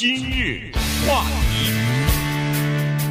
今日话题，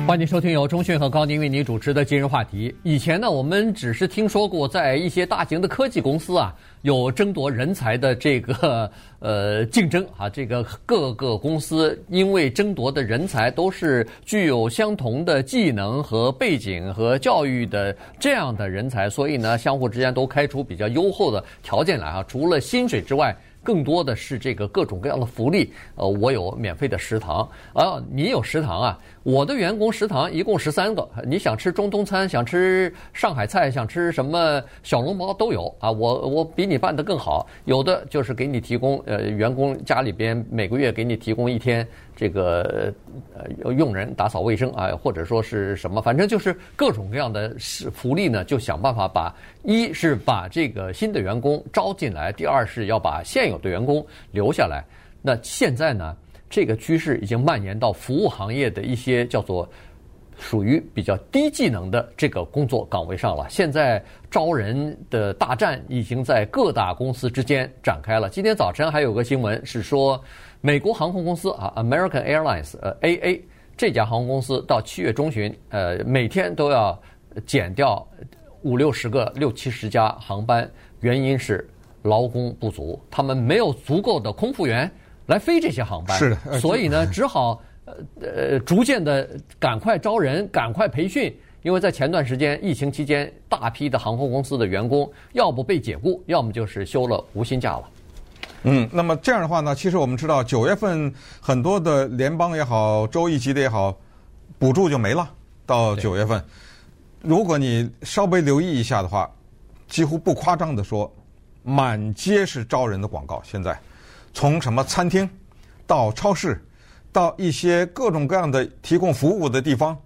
欢迎收听由中讯和高宁为您主持的今日话题。以前呢，我们只是听说过在一些大型的科技公司啊，有争夺人才的这个 呃竞争啊，这个各个公司因为争夺的人才都是具有相同的技能和背景和教育的这样的人才，所以呢，相互之间都开出比较优厚的条件来啊。除了薪水之外，更多的是这个各种各样的福利，呃，我有免费的食堂，啊，你有食堂啊？我的员工食堂一共十三个，你想吃中东餐，想吃上海菜，想吃什么小笼包都有啊！我我比你办的更好，有的就是给你提供，呃，员工家里边每个月给你提供一天这个呃用人打扫卫生啊，或者说是什么，反正就是各种各样的是福利呢，就想办法把一是把这个新的员工招进来，第二是要把现有的员工留下来。那现在呢？这个趋势已经蔓延到服务行业的一些叫做属于比较低技能的这个工作岗位上了。现在招人的大战已经在各大公司之间展开了。今天早晨还有个新闻是说，美国航空公司啊，American Airlines，呃，AA 这家航空公司到七月中旬，呃，每天都要减掉五六十个、六七十家航班，原因是劳工不足，他们没有足够的空服员。来飞这些航班，是的，所以呢，只好呃呃逐渐的赶快招人，赶快培训，因为在前段时间疫情期间，大批的航空公司的员工要不被解雇，要么就是休了无薪假了。嗯，那么这样的话呢，其实我们知道九月份很多的联邦也好，州一级的也好，补助就没了。到九月份，如果你稍微留意一下的话，几乎不夸张的说，满街是招人的广告，现在。从什么餐厅，到超市，到一些各种各样的提供服务的地方，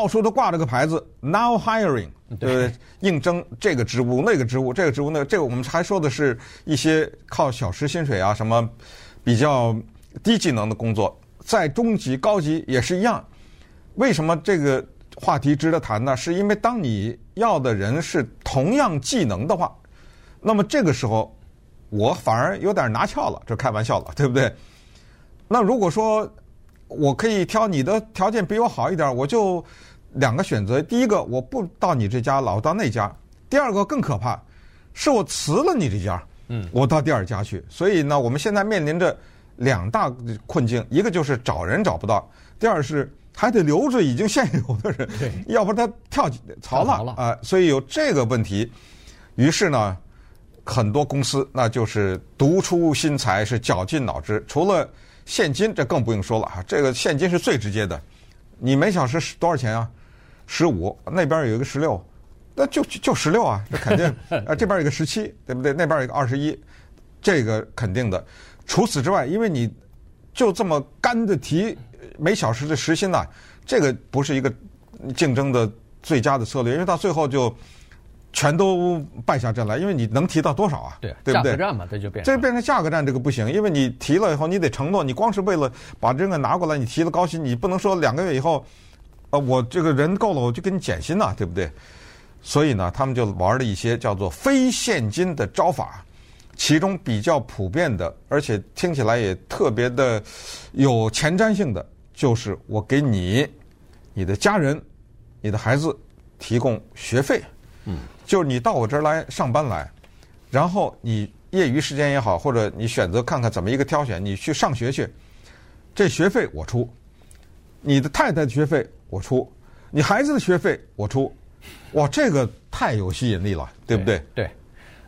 到处都挂着个牌子，Now hiring，对？应征这个职务、那个职务、这个职务、那个，这个我们还说的是一些靠小时薪水啊，什么比较低技能的工作，在中级、高级也是一样。为什么这个话题值得谈呢？是因为当你要的人是同样技能的话，那么这个时候。我反而有点拿翘了，这开玩笑了，对不对？那如果说我可以挑你的条件比我好一点，我就两个选择：第一个，我不到你这家，老到那家；第二个更可怕，是我辞了你这家，嗯，我到第二家去。所以呢，我们现在面临着两大困境：一个就是找人找不到；第二是还得留着已经现有的人，对，要不然他跳槽了啊。所以有这个问题，于是呢。很多公司那就是独出心裁，是绞尽脑汁。除了现金，这更不用说了啊！这个现金是最直接的。你每小时多少钱啊？十五，那边有一个十六，那就就十六啊！这肯定 啊，这边有一个十七，对不对？那边有一个二十一，这个肯定的。除此之外，因为你就这么干的提每小时的时薪呐，这个不是一个竞争的最佳的策略，因为到最后就。全都败下阵来，因为你能提到多少啊？对，对不对？价格战嘛，这就变成这变成价格战，这个不行，因为你提了以后，你得承诺，你光是为了把这个拿过来，你提了高薪，你不能说两个月以后，呃，我这个人够了，我就给你减薪呐，对不对？所以呢，他们就玩了一些叫做非现金的招法，其中比较普遍的，而且听起来也特别的有前瞻性的，就是我给你、你的家人、你的孩子提供学费，嗯。就是你到我这儿来上班来，然后你业余时间也好，或者你选择看看怎么一个挑选，你去上学去，这学费我出，你的太太的学费我出，你孩子的学费我出，哇，这个太有吸引力了，对不对？对，对，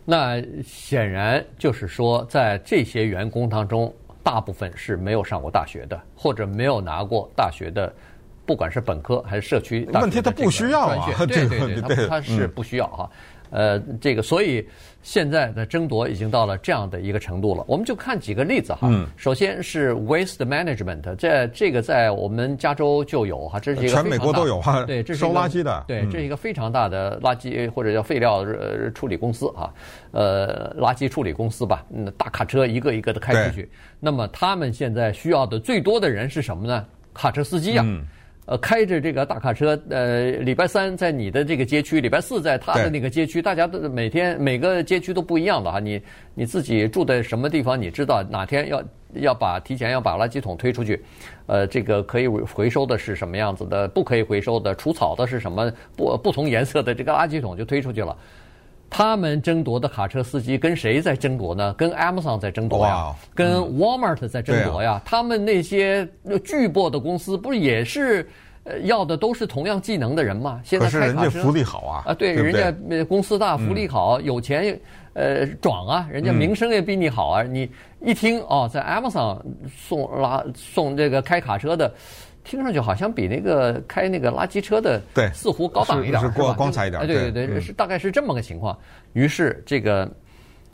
那显然就是说，在这些员工当中，大部分是没有上过大学的，或者没有拿过大学的。不管是本科还是社区问题他不需要啊，对对对，他他是不需要哈。呃，这个所以现在的争夺已经到了这样的一个程度了。我们就看几个例子哈。首先是 waste management，这这个在我们加州就有哈，这是一个全美国都有哈。对，这是 收垃圾的。对，这是一个非常大的垃圾或者叫废料处理公司啊，呃，垃圾处理公司吧。嗯，大卡车一个一个的开出去。那么他们现在需要的最多的人是什么呢？卡车司机啊。呃，开着这个大卡车，呃，礼拜三在你的这个街区，礼拜四在他的那个街区，大家都每天每个街区都不一样的啊。你你自己住在什么地方，你知道哪天要要把提前要把垃圾桶推出去，呃，这个可以回收的是什么样子的，不可以回收的除草的是什么不不同颜色的这个垃圾桶就推出去了。他们争夺的卡车司机跟谁在争夺呢？跟 Amazon 在争夺呀，跟 Walmart 在争夺呀。他们那些巨擘的公司不是也是？呃，要的都是同样技能的人嘛。现在开卡车，人家福利好啊。啊，对，人家公司大，福利好，有钱，呃，壮啊，人家名声也比你好啊。你一听哦，在 Amazon 送拉送这个开卡车的，听上去好像比那个开那个垃圾车的，对，似乎高档一点，是光光彩一点。对对对，是大概是这么个情况。于是这个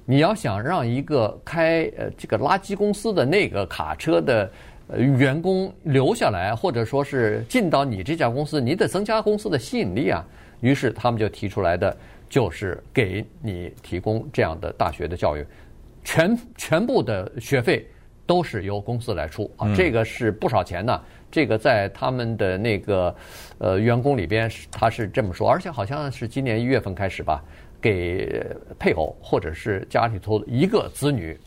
你要想让一个开呃这个垃圾公司的那个卡车的。呃，员工留下来，或者说是进到你这家公司，你得增加公司的吸引力啊。于是他们就提出来的就是给你提供这样的大学的教育，全全部的学费都是由公司来出啊，这个是不少钱呢。这个在他们的那个呃员工里边，他是这么说，而且好像是今年一月份开始吧，给配偶或者是家里头一个子女。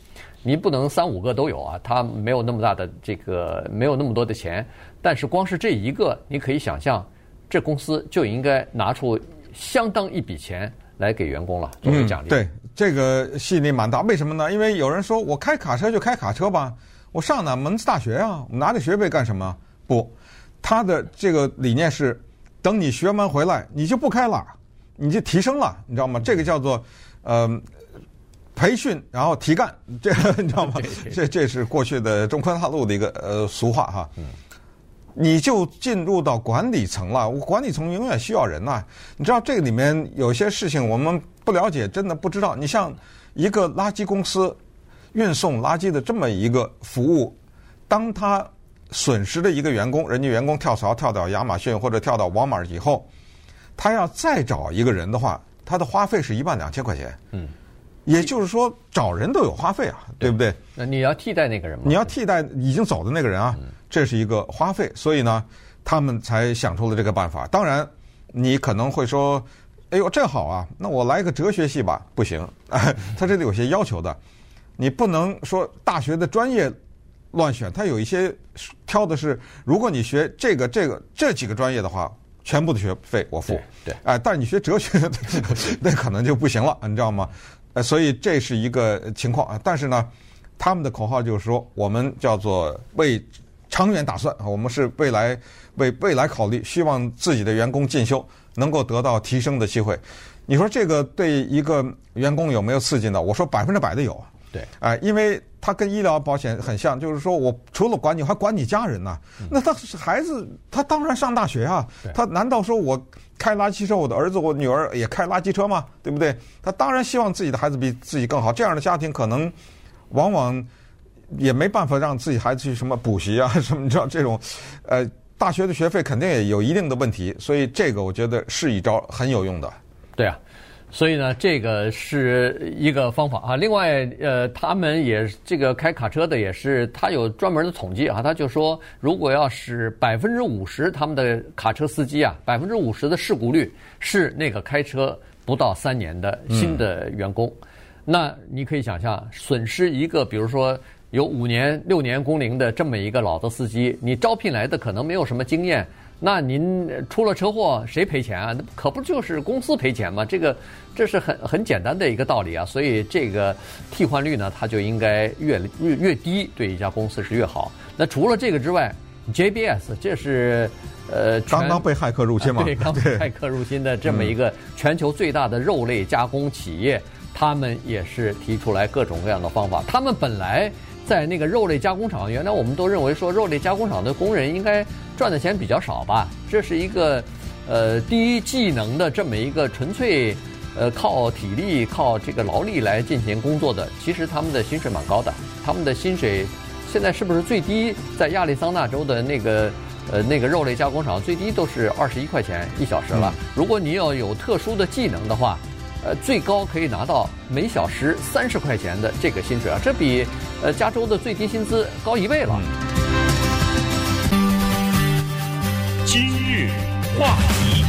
你不能三五个都有啊，他没有那么大的这个，没有那么多的钱。但是光是这一个，你可以想象，这公司就应该拿出相当一笔钱来给员工了作为奖励。嗯，对，这个吸引力蛮大。为什么呢？因为有人说我开卡车就开卡车吧，我上哪门子大学啊？我拿着学费干什么？不，他的这个理念是，等你学完回来，你就不开了，你就提升了，你知道吗？这个叫做，呃。培训，然后提干，这个 你知道吗？这这是过去的中宽大陆的一个呃俗话哈。你就进入到管理层了，管理层永远需要人呐。你知道这个里面有些事情我们不了解，真的不知道。你像一个垃圾公司运送垃圾的这么一个服务，当他损失的一个员工，人家员工跳槽跳到亚马逊或者跳到沃尔玛以后，他要再找一个人的话，他的花费是一万两千块钱。嗯。也就是说，找人都有花费啊，对不对？那你要替代那个人吗？你要替代已经走的那个人啊，这是一个花费，所以呢，他们才想出了这个办法。当然，你可能会说：“哎呦，这好啊，那我来一个哲学系吧？”不行，他这里有些要求的，你不能说大学的专业乱选，他有一些挑的是，如果你学这个、这个这几个专业的话，全部的学费我付。对，哎，但是你学哲学，那可能就不行了，你知道吗？呃，所以这是一个情况啊，但是呢，他们的口号就是说，我们叫做为长远打算啊，我们是未来为未来考虑，希望自己的员工进修能够得到提升的机会。你说这个对一个员工有没有刺激呢？我说百分之百的有。对，哎，因为他跟医疗保险很像，就是说我除了管你，还管你家人呢。那他孩子，他当然上大学啊。他难道说我开垃圾车，我的儿子、我女儿也开垃圾车吗？对不对？他当然希望自己的孩子比自己更好。这样的家庭可能往往也没办法让自己孩子去什么补习啊什么，你知道这种，呃，大学的学费肯定也有一定的问题。所以这个我觉得是一招很有用的。对啊。所以呢，这个是一个方法啊。另外，呃，他们也这个开卡车的也是，他有专门的统计啊。他就说，如果要是百分之五十他们的卡车司机啊，百分之五十的事故率是那个开车不到三年的新的员工，那你可以想象，损失一个，比如说有五年、六年工龄的这么一个老的司机，你招聘来的可能没有什么经验。那您出了车祸，谁赔钱啊？那可不就是公司赔钱吗？这个这是很很简单的一个道理啊。所以这个替换率呢，它就应该越越越低，对一家公司是越好。那除了这个之外，JBS 这是呃刚刚被骇客入侵嘛？对，刚 被骇客入侵的这么一个全球最大的肉类加工企业，他们也是提出来各种各样的方法。他们本来。在那个肉类加工厂，原来我们都认为说肉类加工厂的工人应该赚的钱比较少吧？这是一个呃低技能的这么一个纯粹呃靠体力、靠这个劳力来进行工作的。其实他们的薪水蛮高的，他们的薪水现在是不是最低？在亚利桑那州的那个呃那个肉类加工厂最低都是二十一块钱一小时了。如果你要有特殊的技能的话。呃，最高可以拿到每小时三十块钱的这个薪水啊，这比呃加州的最低薪资高一倍了。今日话题，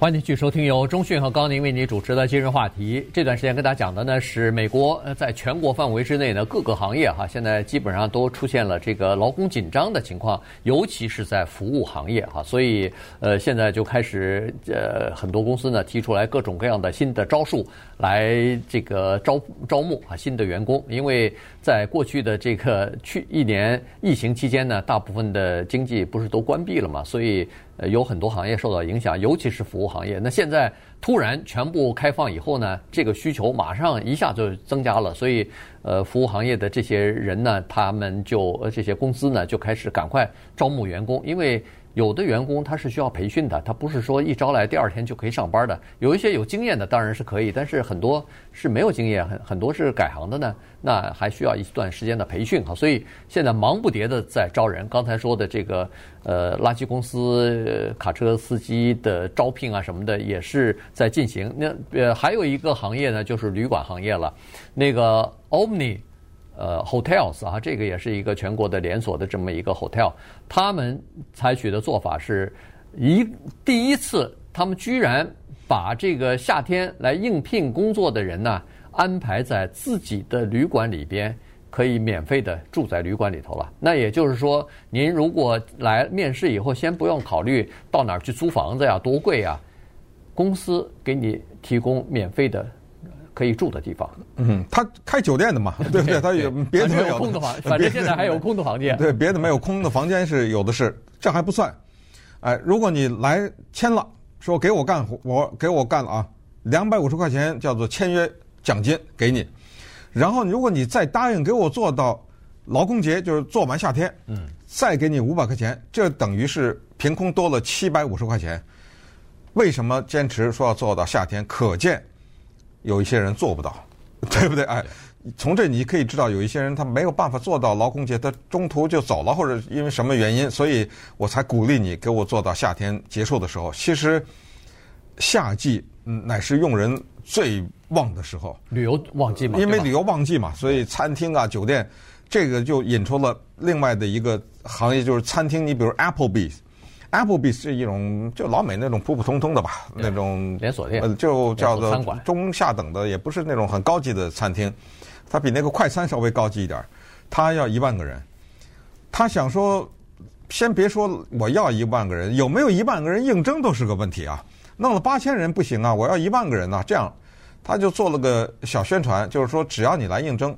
欢迎继续收听由中讯和高宁为您主持的今日话题。这段时间跟大家讲的呢是美国在全国范围之内呢各个行业哈现在基本上都出现了这个劳工紧张的情况，尤其是在服务行业哈，所以呃现在就开始呃很多公司呢提出来各种各样的新的招数来这个招招募啊新的员工，因为在过去的这个去一年疫情期间呢，大部分的经济不是都关闭了嘛，所以。呃，有很多行业受到影响，尤其是服务行业。那现在突然全部开放以后呢，这个需求马上一下就增加了，所以呃，服务行业的这些人呢，他们就呃这些公司呢就开始赶快招募员工，因为。有的员工他是需要培训的，他不是说一招来第二天就可以上班的。有一些有经验的当然是可以，但是很多是没有经验，很很多是改行的呢，那还需要一段时间的培训哈。所以现在忙不迭的在招人。刚才说的这个呃垃圾公司、卡车司机的招聘啊什么的也是在进行。那呃还有一个行业呢，就是旅馆行业了，那个 Omni。呃，hotels 啊，这个也是一个全国的连锁的这么一个 hotel，他们采取的做法是一第一次，他们居然把这个夏天来应聘工作的人呢，安排在自己的旅馆里边，可以免费的住在旅馆里头了。那也就是说，您如果来面试以后，先不用考虑到哪儿去租房子呀，多贵呀，公司给你提供免费的。可以住的地方，嗯，他开酒店的嘛，对不对？他有别的没有空的房，反正现在还有空的房间。对，别的没有空的房间是有的是，这还不算。哎，如果你来签了，说给我干活，我给我干了啊，两百五十块钱叫做签约奖金给你。然后如果你再答应给我做到劳工节，就是做完夏天，嗯，再给你五百块钱，这等于是凭空多了七百五十块钱。为什么坚持说要做到夏天？可见。有一些人做不到，对不对？哎，从这你可以知道，有一些人他没有办法做到劳工节，他中途就走了，或者因为什么原因，所以我才鼓励你给我做到夏天结束的时候。其实夏季乃是用人最旺的时候，旅游旺季嘛，因为旅游旺季嘛，所以餐厅啊、酒店，这个就引出了另外的一个行业，就是餐厅。你比如 Applebee's。Applebee's 是一种就老美那种普普通通的吧，那种连锁店，呃，就叫做中下等的，也不是那种很高级的餐厅。它比那个快餐稍微高级一点。他要一万个人，他想说，先别说我要一万个人，有没有一万个人应征都是个问题啊。弄了八千人不行啊，我要一万个人呐。这样，他就做了个小宣传，就是说只要你来应征，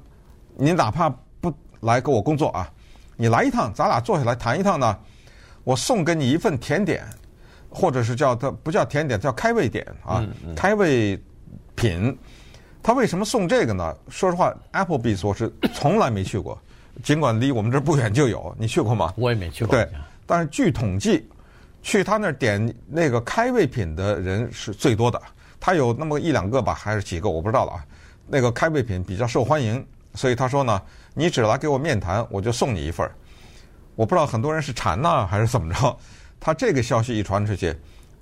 你哪怕不来给我工作啊，你来一趟，咱俩坐下来谈一趟呢。我送给你一份甜点，或者是叫它不叫甜点，叫开胃点啊，开胃品。他为什么送这个呢？说实话，Applebee's 我是从来没去过，尽管离我们这儿不远就有。你去过吗？我也没去过。对，但是据统计，去他那儿点那个开胃品的人是最多的。他有那么一两个吧，还是几个，我不知道了啊。那个开胃品比较受欢迎，所以他说呢，你只来给我面谈，我就送你一份儿。我不知道很多人是馋呢还是怎么着，他这个消息一传出去，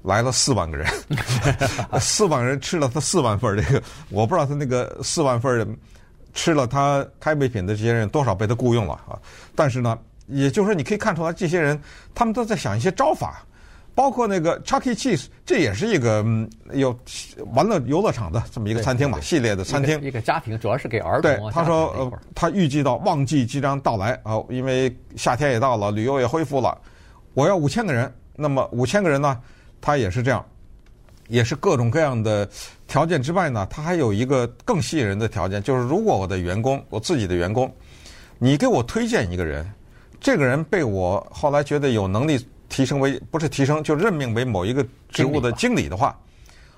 来了四万个人，四万人吃了他四万份这个，我不知道他那个四万份吃了他开胃品的这些人多少被他雇佣了啊，但是呢，也就是说你可以看出来，这些人他们都在想一些招法。包括那个 Chuck E. Cheese，这也是一个有玩乐游乐场的这么一个餐厅吧，系列的餐厅。一个家庭，主要是给儿童。对，他说，呃，他预计到旺季即将到来啊，因为夏天也到了，旅游也恢复了，我要五千个人。那么五千个人呢，他也是这样，也是各种各样的条件之外呢，他还有一个更吸引人的条件，就是如果我的员工，我自己的员工，你给我推荐一个人，这个人被我后来觉得有能力。提升为不是提升，就任命为某一个职务的经理的话，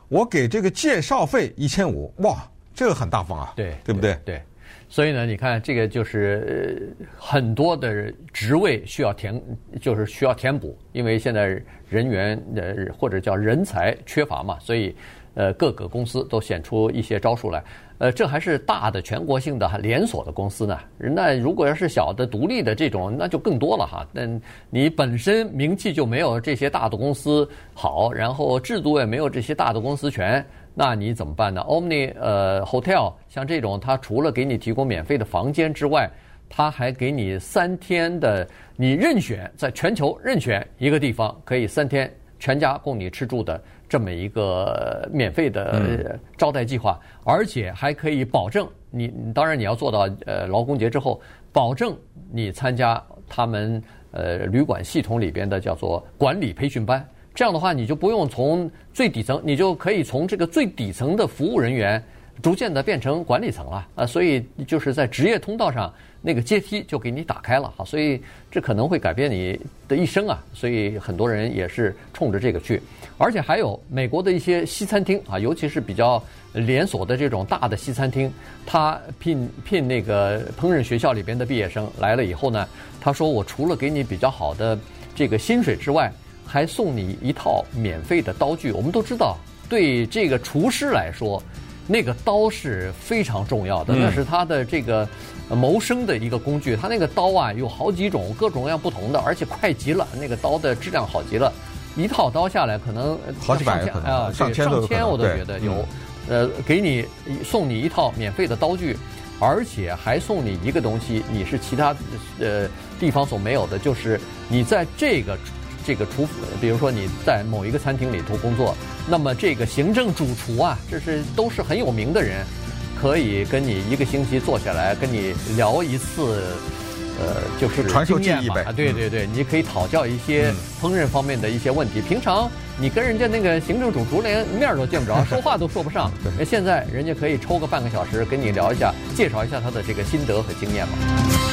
我给这个介绍费一千五，哇，这个很大方啊，对，对不对？对，所以呢，你看这个就是很多的职位需要填，就是需要填补，因为现在人员呃或者叫人才缺乏嘛，所以呃各个公司都显出一些招数来。呃，这还是大的全国性的连锁的公司呢。那如果要是小的独立的这种，那就更多了哈。那你本身名气就没有这些大的公司好，然后制度也没有这些大的公司全，那你怎么办呢？Omni 呃 Hotel 像这种，它除了给你提供免费的房间之外，它还给你三天的，你任选在全球任选一个地方，可以三天全家供你吃住的这么一个免费的招待计划，而且还可以保证你，当然你要做到呃劳工节之后，保证你参加他们呃旅馆系统里边的叫做管理培训班。这样的话，你就不用从最底层，你就可以从这个最底层的服务人员，逐渐的变成管理层了啊。所以就是在职业通道上，那个阶梯就给你打开了哈。所以这可能会改变你的一生啊。所以很多人也是冲着这个去，而且还有美国的一些西餐厅啊，尤其是比较连锁的这种大的西餐厅，他聘聘那个烹饪学校里边的毕业生来了以后呢，他说我除了给你比较好的这个薪水之外，还送你一套免费的刀具。我们都知道，对这个厨师来说，那个刀是非常重要的，那是他的这个谋生的一个工具。他那个刀啊，有好几种，各种各样不同的，而且快极了。那个刀的质量好极了，一套刀下来可能好几百啊，上千上千我都觉得有。呃，给你送你一套免费的刀具，而且还送你一个东西，你是其他呃地方所没有的，就是你在这个。这个厨，比如说你在某一个餐厅里头工作，那么这个行政主厨啊，这是都是很有名的人，可以跟你一个星期坐下来跟你聊一次，呃，就是传授技艺呗。啊，对对对，你可以讨教一些烹饪方面的一些问题。平常你跟人家那个行政主厨连面都见不着，说话都说不上。现在人家可以抽个半个小时跟你聊一下，介绍一下他的这个心得和经验嘛。